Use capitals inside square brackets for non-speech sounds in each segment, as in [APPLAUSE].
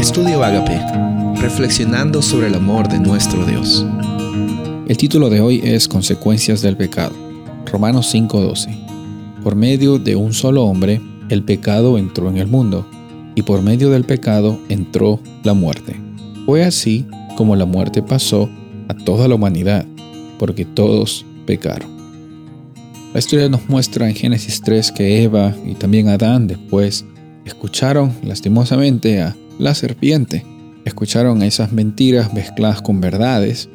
Estudio Agape, reflexionando sobre el amor de nuestro Dios. El título de hoy es Consecuencias del pecado. Romanos 5:12. Por medio de un solo hombre, el pecado entró en el mundo, y por medio del pecado entró la muerte. Fue así como la muerte pasó a toda la humanidad, porque todos pecaron. La historia nos muestra en Génesis 3 que Eva y también Adán después escucharon lastimosamente a la serpiente. Escucharon esas mentiras mezcladas con verdades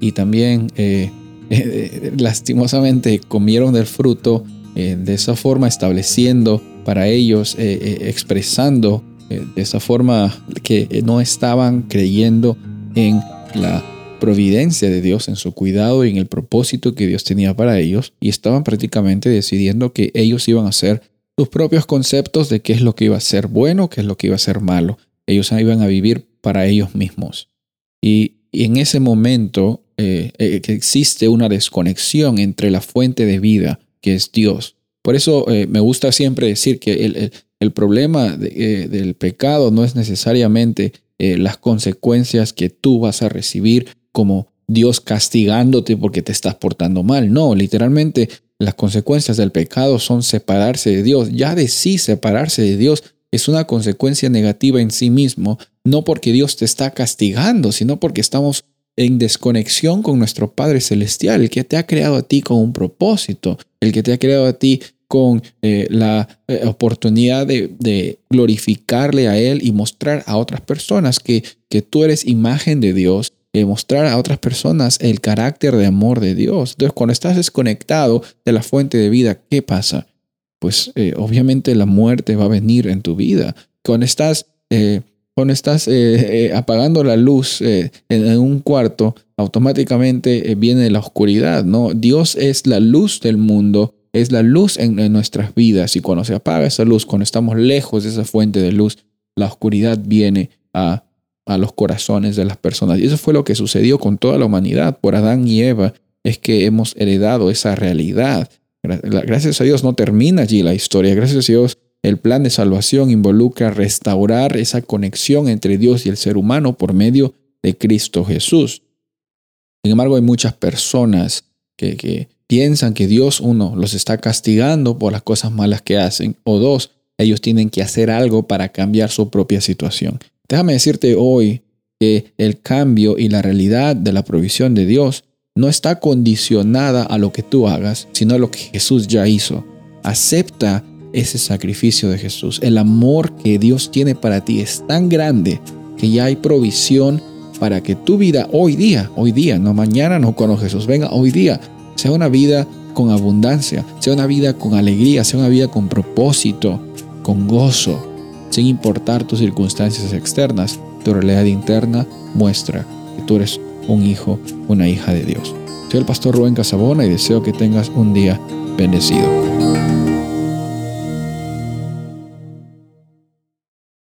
y también eh, [LAUGHS] eh, lastimosamente comieron del fruto eh, de esa forma estableciendo para ellos, expresando de esa forma que no estaban creyendo en la providencia de Dios, en su cuidado y en el propósito que Dios tenía para ellos y estaban prácticamente decidiendo que ellos iban a hacer sus propios conceptos de qué es lo que iba a ser bueno, qué es lo que iba a ser malo. Ellos iban a vivir para ellos mismos. Y, en ese momento eh, eh, existe una desconexión entre la fuente de vida, que es Dios. Por eso eh, me gusta siempre decir que el, problema del pecado no es necesariamente las consecuencias que tú vas a recibir como Dios castigándote porque te estás portando mal. No, literalmente las consecuencias del pecado son separarse de Dios. Ya de sí separarse de Dios es una consecuencia negativa en sí mismo, no porque Dios te está castigando, sino porque estamos en desconexión con nuestro Padre Celestial, el que te ha creado a ti con un propósito, el que te ha creado a ti con eh, la eh, oportunidad de, glorificarle a Él y mostrar a otras personas que, tú eres imagen de Dios mostrar a otras personas el carácter de amor de Dios. Entonces, cuando estás desconectado de la fuente de vida, ¿qué pasa? Pues eh, obviamente la muerte va a venir en tu vida. Cuando estás, eh, cuando estás eh, apagando la luz en, un cuarto, automáticamente viene la oscuridad, ¿no? Dios es la luz del mundo, es la luz en, en nuestras vidas. Y cuando se apaga esa luz, cuando estamos lejos de esa fuente de luz, la oscuridad viene a a los corazones de las personas. Y eso fue lo que sucedió con toda la humanidad. Por Adán y Eva es que hemos heredado esa realidad. Gracias a Dios no termina allí la historia. Gracias a Dios el plan de salvación involucra restaurar esa conexión entre Dios y el ser humano por medio de Cristo Jesús. Sin embargo, hay muchas personas que, que piensan que Dios, uno, los está castigando por las cosas malas que hacen, o dos, ellos tienen que hacer algo para cambiar su propia situación. Déjame decirte hoy que el cambio y la realidad de la provisión de Dios no está condicionada a lo que tú hagas, sino a lo que Jesús ya hizo. Acepta ese sacrificio de Jesús. El amor que Dios tiene para ti es tan grande que ya hay provisión para que tu vida hoy día, hoy día, no mañana, no cuando Jesús venga, hoy día, sea una vida con abundancia, sea una vida con alegría, sea una vida con propósito, con gozo sin importar tus circunstancias externas, tu realidad interna muestra que tú eres un hijo, una hija de Dios. Soy el pastor Rubén Casabona y deseo que tengas un día bendecido.